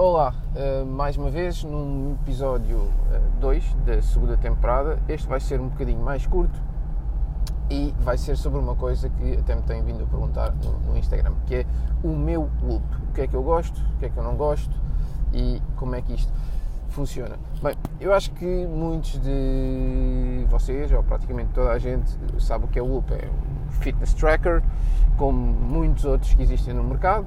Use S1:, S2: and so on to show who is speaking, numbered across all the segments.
S1: Olá, uh, mais uma vez num episódio 2 uh, da segunda temporada. Este vai ser um bocadinho mais curto e vai ser sobre uma coisa que até me têm vindo a perguntar no, no, Instagram, que é o meu loop. O que é que eu gosto, o que é que eu não gosto e como é que isto funciona. Bem, eu acho que muitos de vocês, ou praticamente toda a gente, sabe o que é o loop. É um fitness tracker, como muitos outros que existem no mercado.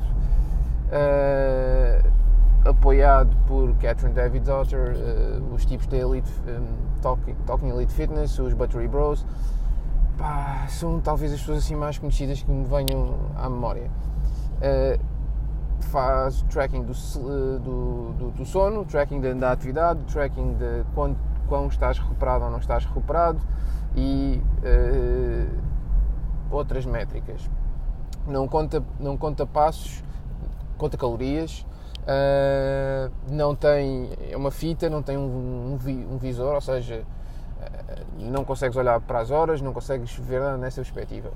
S1: Uh, apoiado por Catherine David Daughter, uh, os tipos da Elite um, Talking, Talking, Elite Fitness, os Buttery Bros, pá, são talvez as pessoas assim mais conhecidas que me venham à memória. Uh, faz tracking do, do, do, do, sono, tracking da, da atividade, tracking de quando, quão estás recuperado ou não estás recuperado e uh, outras métricas. Não conta, não conta passos, conta calorias, Uh, não tem é uma fita, não tem um, um, um, visor, ou seja, uh, não consegues olhar para as horas, não consegues ver nessa perspectiva.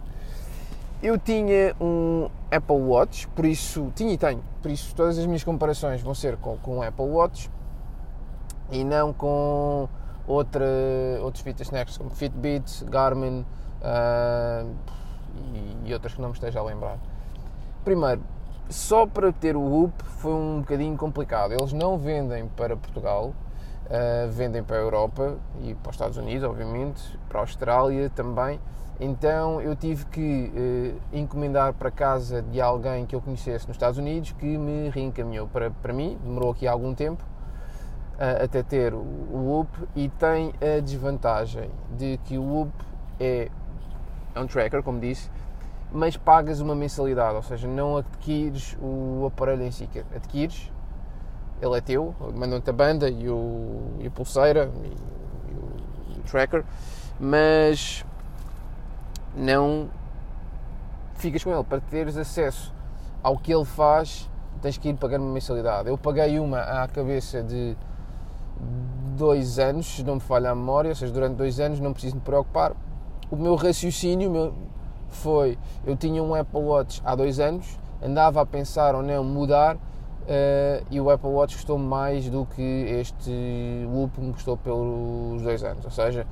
S1: Eu tinha um Apple Watch, por isso tinha e tenho, por isso todas as minhas comparações vão ser com, com Apple Watch e não com outra, outros fitness snacks como Fitbit, Garmin uh, e, e outras que não me esteja a lembrar. Primeiro, só para ter o Whoop foi um bocadinho complicado. Eles não vendem para Portugal, uh, vendem para a Europa e para os Estados Unidos, obviamente, para a Austrália também. Então eu tive que uh, encomendar para casa de alguém que eu conhecesse nos Estados Unidos que me reencaminhou para, para mim. Demorou aqui algum tempo uh, até ter o, o Whoop e tem a desvantagem de que o Whoop é, é um tracker, como disse, mas pagas uma mensalidade, ou seja, não adquires o aparelho em si, adquires, ele é teu, mandam-te a banda e, o, e a pulseira e, e, o, e o tracker, mas não ficas com ele. Para teres acesso ao que ele faz, tens que ir pagando uma mensalidade. Eu paguei uma à cabeça de dois anos, se não me falha a memória, ou seja, durante dois anos não preciso me preocupar. O meu raciocínio, o meu, foi, eu tinha um Apple Watch há dois anos, andava a pensar ou não mudar uh, e o Apple Watch custou mais do que este me custou pelos dois anos. Ou seja,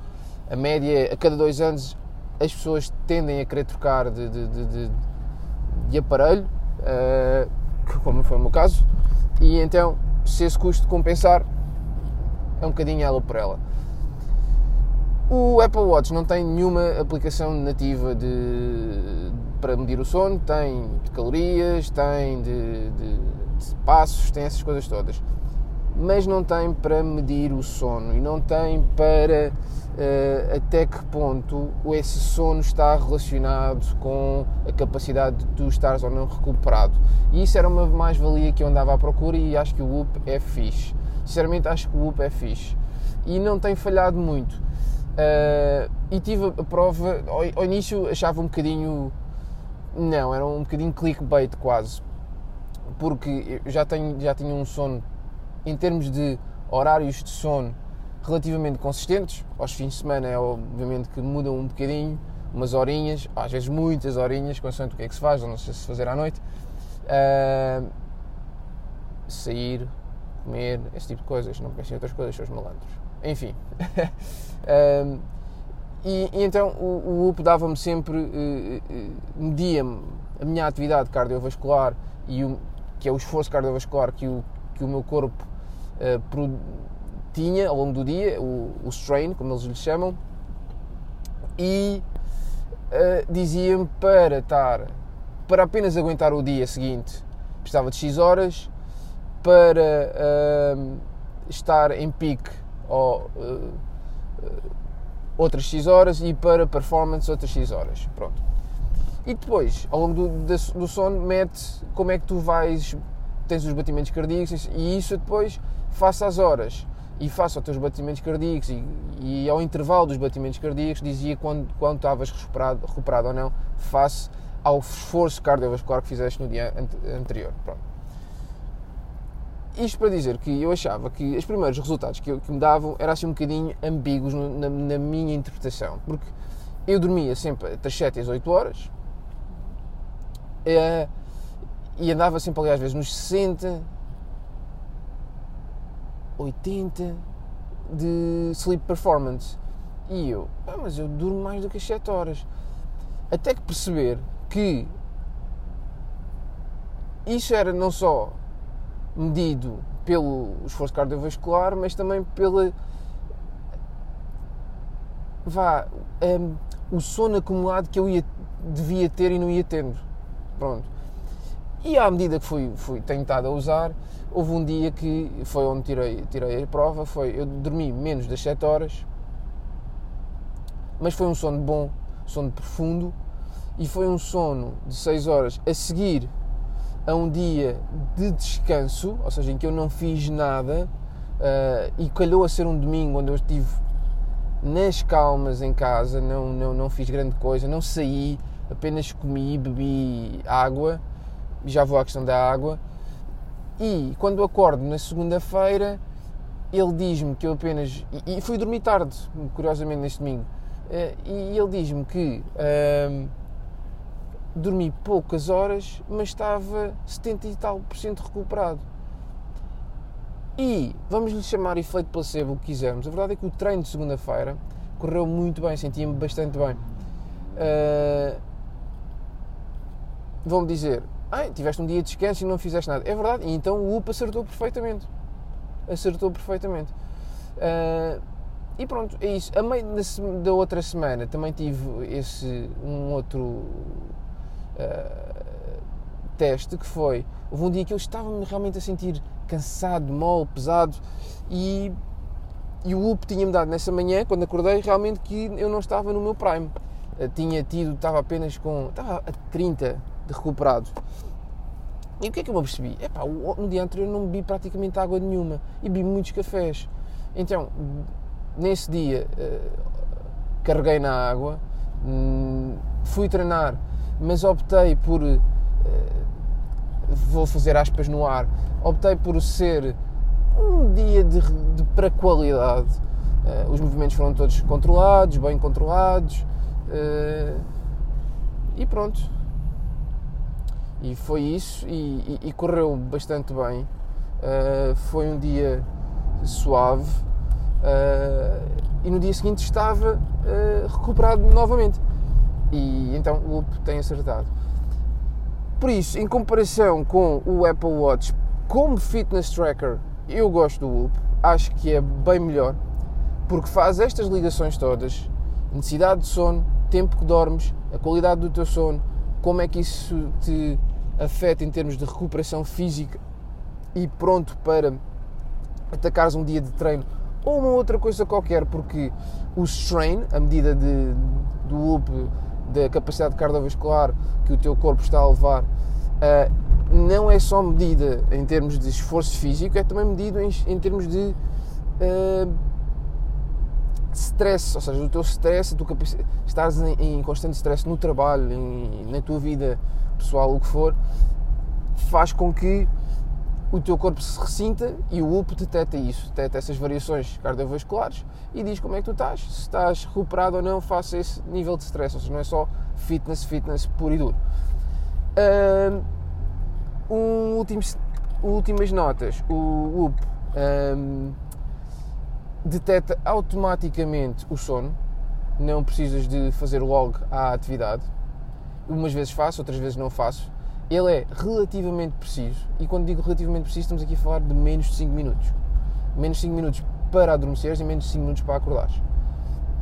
S1: a média, a cada dois anos as pessoas tendem a querer trocar de, de, de, de aparelho, uh, como foi o meu caso, e então se esse custo compensar, é um bocadinho ela por ela. O Apple Watch não tem nenhuma aplicação nativa de, para medir o sono, tem de calorias, tem de, de, de, passos, tem essas coisas todas. Mas não tem para medir o sono e não tem para uh, até que ponto esse sono está relacionado com a capacidade de tu estares ou não recuperado. E isso era uma mais-valia que eu andava à procura e acho que o Whoop é fixe. Sinceramente, acho que o Whoop é fixe. E não tem falhado muito Uh, e tive a prova, ao, ao, início achava um bocadinho. Não, era um bocadinho clickbait quase. Porque eu já, tenho, já tinha um sono, em termos de horários de sono, relativamente consistentes. Aos fins de semana é obviamente que mudam um bocadinho, umas horinhas, às vezes muitas horinhas, consoante o que é que se faz, ou não sei se fazer à noite. Uh, sair, comer, esse tipo de coisas, não pensem em outras coisas, seus malandros. Enfim. um, e, e, então o, o UP dava-me sempre, uh, media-me a minha atividade cardiovascular e o, que é o esforço cardiovascular que o, que o meu corpo uh, pro, tinha ao longo do dia, o, o strain, como eles lhe chamam, e uh, dizia-me para estar, para apenas aguentar o dia seguinte, precisava de X horas, para uh, estar em pique ou uh, outras X horas e para performance outras X horas. Pronto. E depois, ao longo do, do sono, mete como é que tu vais, tens os batimentos cardíacos e isso depois, faça as horas e faça os teus batimentos cardíacos e, e, ao intervalo dos batimentos cardíacos dizia quando, quando estavas recuperado, recuperado ou não, face ao esforço cardiovascular que fizeste no dia anterior. Pronto. Isto para dizer que eu achava que os primeiros resultados que, eu, que me davam eram assim um bocadinho ambíguos na, na, minha interpretação, porque eu dormia sempre entre as 7 e as 8 horas é, e andava sempre ali às vezes nos 60 80 de sleep performance. E eu, ah, mas eu durmo mais do que as 7 horas. Até que perceber que isso era não só medido pelo esforço cardiovascular, mas também pela. vá. Um, o sono acumulado que eu ia, devia ter e não ia tendo. Pronto. E à medida que fui, fui tentado a usar, houve um dia que foi onde tirei, tirei a prova, foi, eu dormi menos das 7 horas, mas foi um sono bom, sono profundo, e foi um sono de 6 horas a seguir a um dia de descanso, ou seja, em que eu não fiz nada, uh, e calhou a ser um domingo onde eu estive nas calmas em casa, não, não, não fiz grande coisa, não saí, apenas comi, bebi água, já vou à questão da água, e quando acordo na segunda-feira, ele diz-me que eu apenas. E, fui dormir tarde, curiosamente, neste domingo. Uh, e ele diz-me que. Uh, dormi poucas horas, mas estava 70 e tal por cento recuperado. E vamos lhe chamar efeito placebo o que quisermos. A verdade é que o treino de segunda-feira correu muito bem, sentia-me bastante bem. Uh, Vão-me dizer, ah, tiveste um dia de descanso e não fizeste nada. É verdade, e então o UP acertou perfeitamente. Acertou perfeitamente. Uh, e pronto, é isso. A meio da outra semana também tive esse um outro uh, teste que foi. Houve um dia que eu estava-me realmente a sentir cansado, mal, pesado e, e o UP tinha-me dado nessa manhã, quando acordei, realmente que eu não estava no meu prime. Uh, tinha tido, estava apenas com. estava a 30 de recuperado. E o que é que eu me percebi? Epá, no dia anterior não bebi praticamente água nenhuma e bebi muitos cafés. Então, nesse dia, uh, carreguei na água, hum, fui treinar mas optei por. Uh, vou fazer aspas no ar. Optei por ser um dia de, de para qualidade. Uh, os movimentos foram todos controlados, bem controlados. Uh, e pronto. E foi isso, e, e, e correu bastante bem. Foi um dia suave. e no dia seguinte estava recuperado novamente. E então o Whoop tem acertado. Por isso, em comparação com o Apple Watch como fitness tracker, eu gosto do Whoop, acho que é bem melhor, porque faz estas ligações todas: necessidade de sono, tempo que dormes, a qualidade do teu sono, como é que isso te afeta em termos de recuperação física e pronto para atacares um dia de treino ou uma outra coisa qualquer, porque o strain, a medida de, do Whoop da capacidade cardiovascular que o teu corpo está a levar, uh, não é só medida em termos de esforço físico, é também medido em, em termos de uh, stress, ou seja, o teu stress, capacidade, estás em, em constante stress no trabalho, em, na tua vida pessoal, o que for, faz com que o teu corpo se ressinta e o UP detecta isso, detecta essas variações cardiovasculares e diz como é que tu estás, se estás recuperado ou não face esse nível de stress, ou seja, não é só fitness, fitness puro e duro. Um, últimos, últimas notas, o UP um, detecta automaticamente o sono, não precisas de fazer log à atividade, umas vezes faço, outras vezes não faço, ele é relativamente preciso, e quando digo relativamente preciso, estamos aqui a falar de menos de 5 minutos. Menos de 5 minutos para adormeceres e menos de 5 minutos para acordares.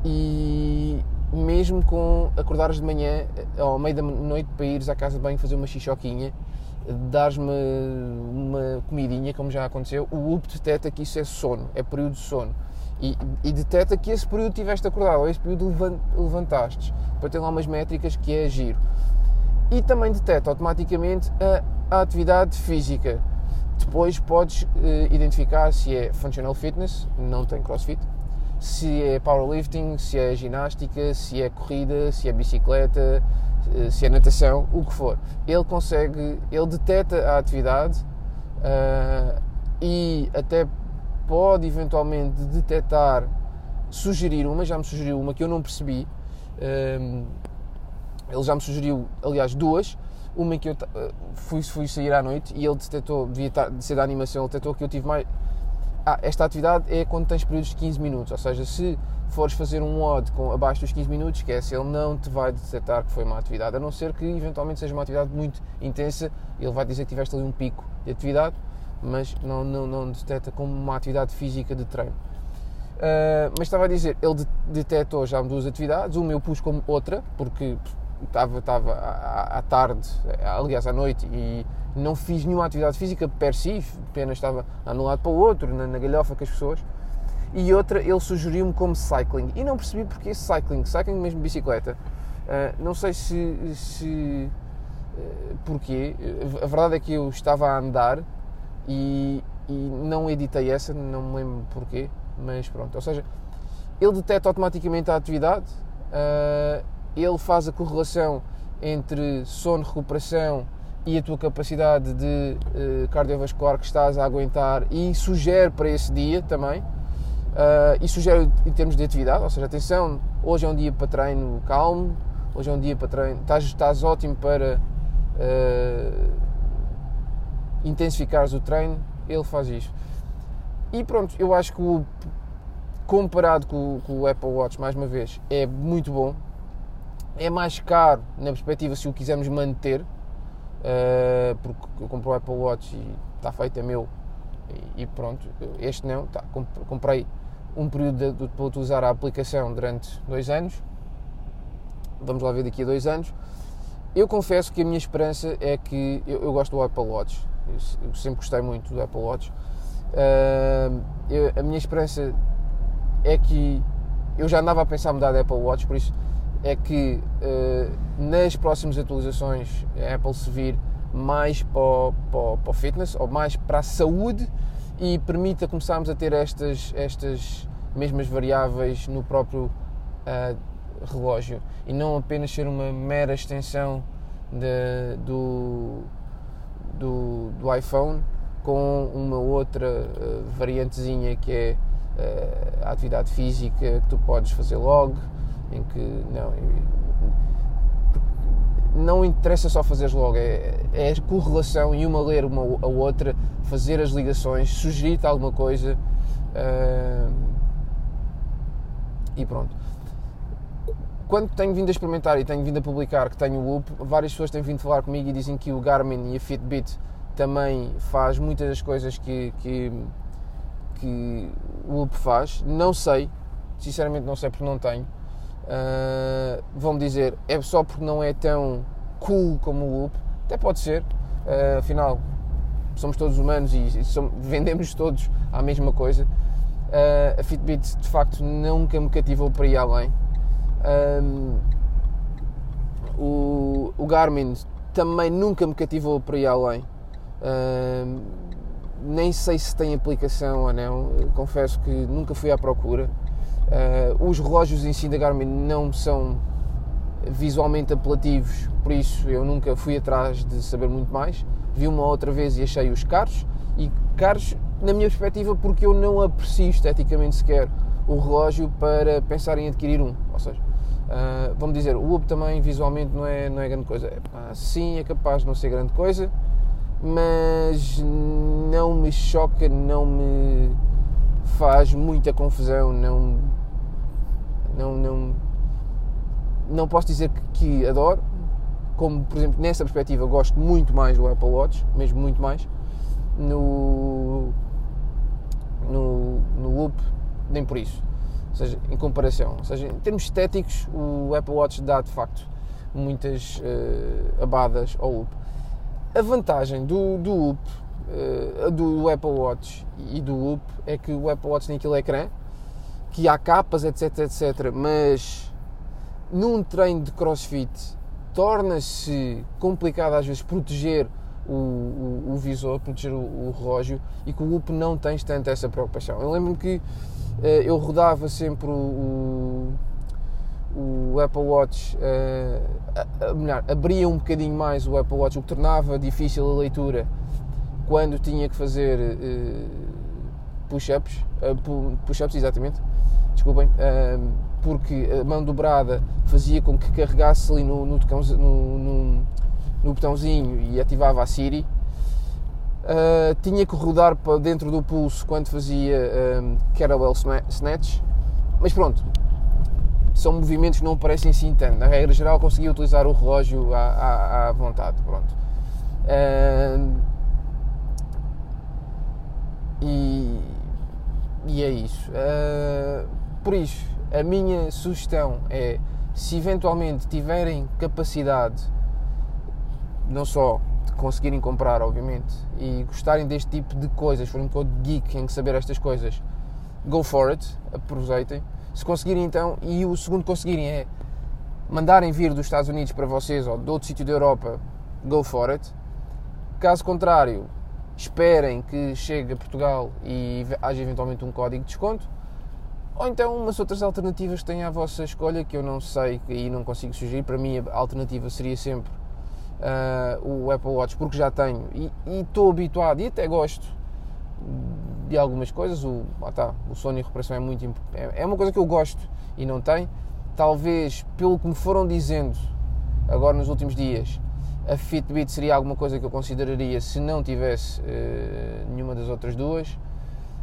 S1: E mesmo com acordares de manhã, ao meio da noite, para ires à casa de banho fazer uma xixoquinha, dares-me uma comidinha, como já aconteceu, o UP detecta que isso é sono, é período de sono. E, e detecta que esse período tiveste acordado, ou esse período levantaste, para ter lá umas métricas que é giro e também detecta automaticamente a, a atividade física. Depois podes uh, identificar se é functional fitness, não tem crossfit, se é powerlifting, se é ginástica, se é corrida, se é bicicleta, uh, se é natação, o que for. Ele consegue, ele detecta a atividade uh, e até pode eventualmente detectar, sugerir uma, já me sugeriu uma que eu não percebi. Ele já me sugeriu, aliás, duas. Uma em que eu fui, fui sair à noite e ele detectou, devia estar, de ser da animação, ele detectou que eu tive mais, ah, esta atividade é quando tens períodos de 15 minutos, ou seja, se fores fazer um WOD com abaixo dos 15 minutos, esquece, ele não te vai detectar que foi uma atividade, a não ser que eventualmente seja uma atividade muito intensa, ele vai dizer que tiveste ali um pico de atividade, mas não, não, não detecta como uma atividade física de treino. Uh, mas estava a dizer, ele detectou já duas atividades, uma eu pus como outra, porque estava, estava à, à tarde, aliás à noite, e não fiz nenhuma atividade física per si, apenas estava de um lado para o outro, na, na galhofa com as pessoas. E outra, ele sugeriu-me como cycling. E não percebi porque cycling, cycling mesmo bicicleta. Uh, não sei se, se uh, porquê. A verdade é que eu estava a andar e, e não editei essa, não me lembro porquê mas pronto. Ou seja, ele detecta automaticamente a atividade, uh, ele faz a correlação entre sono, recuperação e a tua capacidade de uh, cardiovascular que estás a aguentar e sugere para esse dia também. Uh, e sugere em termos de atividade, ou seja, atenção, hoje é um dia para treino calmo, hoje é um dia para treino, estás, estás ótimo para uh, intensificares o treino, ele faz isso. E pronto, eu acho que o, comparado com, com, o Apple Watch, mais uma vez, é muito bom. É mais caro na perspectiva se o quisermos manter, uh, porque eu comprei o Apple Watch e está feito, é meu. E, pronto, este não, tá, comprei um período de, para utilizar a aplicação durante dois anos. Vamos lá ver daqui a dois anos. Eu confesso que a minha esperança é que eu, eu gosto do Apple Watch. Eu, eu sempre gostei muito do Apple Watch Uh, eu, a minha esperança é que eu já andava a pensar mudar de Apple Watch, por isso é que uh, nas próximas atualizações a Apple se vir mais para o, para, para o, fitness ou mais para a saúde e permita começarmos a ter estas, estas mesmas variáveis no próprio uh, relógio. E não apenas ser uma mera extensão de, do, do, do iPhone com uma outra uh, variantezinha que é uh, a atividade física que tu podes fazer logo, em que não, não interessa só fazeres logo, é, é correlação e uma ler uma a outra, fazer as ligações, sugerir-te alguma coisa uh, e pronto. Quando tenho vindo a experimentar e tenho vindo a publicar que tenho o Whoop, várias pessoas têm vindo falar comigo e dizem que o Garmin e a Fitbit também faz muitas das coisas que, que, que o UP faz. Não sei, sinceramente não sei porque não tenho. Uh, Vão-me dizer, é só porque não é tão cool como o UP. Até pode ser, uh, afinal, somos todos humanos e, e somos, vendemos todos a mesma coisa. Uh, a Fitbit de facto nunca me cativou para ir além. o, o Garmin também nunca me cativou para ir além. Uh, nem sei se tem aplicação ou não, confesso que nunca fui à procura. Uh, os relógios em si da Garmin não são visualmente apelativos, por isso eu nunca fui atrás de saber muito mais. Vi uma outra vez e achei os caros, e caros na minha perspectiva porque eu não aprecio esteticamente sequer o relógio para pensar em adquirir um. Ou seja, uh, vamos dizer, o Loop também visualmente não é, não é grande coisa. É, sim, é capaz de não ser grande coisa, mas não me choca, não me faz muita confusão, não não não não posso dizer que, que adoro, como por exemplo nessa perspectiva gosto muito mais do Apple Watch, mesmo muito mais no no, no Loop, nem por isso. Ou seja, em comparação, ou seja, em termos estéticos, o Apple Watch dá de facto muitas uh, abadas ao Loop. A vantagem do, do UP, uh, do Apple Watch e do UP é que o Apple Watch tem aquele ecrã, que há capas, etc, etc, mas num treino de crossfit torna-se complicado às vezes proteger o, o, o visor, proteger o, o, relógio e com o UP não tens tanto essa preocupação. Eu lembro-me que uh, eu rodava sempre o o Apple Watch, uh, melhor, abria um bocadinho mais o Apple Watch, o que tornava difícil a leitura quando tinha que fazer uh, push-ups, uh, push-ups exatamente, desculpem, uh, porque a mão dobrada fazia com que carregasse ali no, no, no, no, no botãozinho e ativava a Siri. Uh, tinha que rodar para dentro do pulso quando fazia um, kettlebell snatch, mas pronto, são movimentos que não parecem assim tanto. Na regra geral, conseguia utilizar o relógio à, à, à vontade. Pronto. Uh, e, e, é isso. Uh, por isso, a minha sugestão é: se eventualmente tiverem capacidade, não só de conseguirem comprar, obviamente, e gostarem deste tipo de coisas, forem um pouco geek em saber estas coisas, go for it, aproveitem se conseguirem então, e o segundo conseguirem é mandarem vir dos Estados Unidos para vocês ou de outro sítio da Europa, go for it. Caso contrário, esperem que chegue a Portugal e haja eventualmente um código de desconto. Ou então umas outras alternativas que têm à vossa escolha que eu não sei e não consigo sugerir. Para mim a alternativa seria sempre uh, o Apple Watch porque já tenho e estou habituado e até gosto de algumas coisas. O, ah tá, o sono e é muito é, é uma coisa que eu gosto e não tem. Talvez pelo que me foram dizendo agora nos últimos dias, a Fitbit seria alguma coisa que eu consideraria se não tivesse uh, nenhuma das outras duas.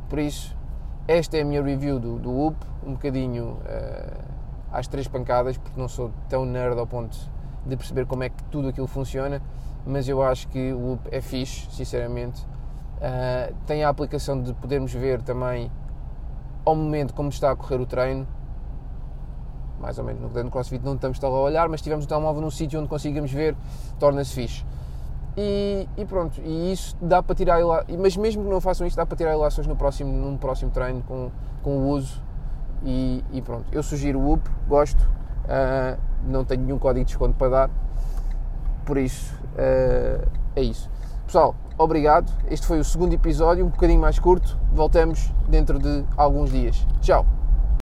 S1: Por isso, esta é a minha review do, do UP, um bocadinho uh, às três pancadas, porque não sou tão nerd ao ponto de perceber como é que tudo aquilo funciona, mas eu acho que o UP é fixe, sinceramente. Uh, tem a aplicação de podermos ver também ao momento como está a correr o treino. Mais ou menos no treino CrossFit não estamos a olhar, mas tivemos o telemóvel num sítio onde consigamos ver, torna-se fixe. E, e, pronto, e isso dá para tirar, mas mesmo que não façam isso, dá para tirar ilações no próximo, num próximo treino com, com o uso. E, e pronto, eu sugiro o UP, gosto, uh, não tenho nenhum código de desconto para dar, por isso uh, é isso. Pessoal, obrigado. Este foi o segundo episódio, um bocadinho mais curto. Voltamos dentro de alguns dias. Tchau!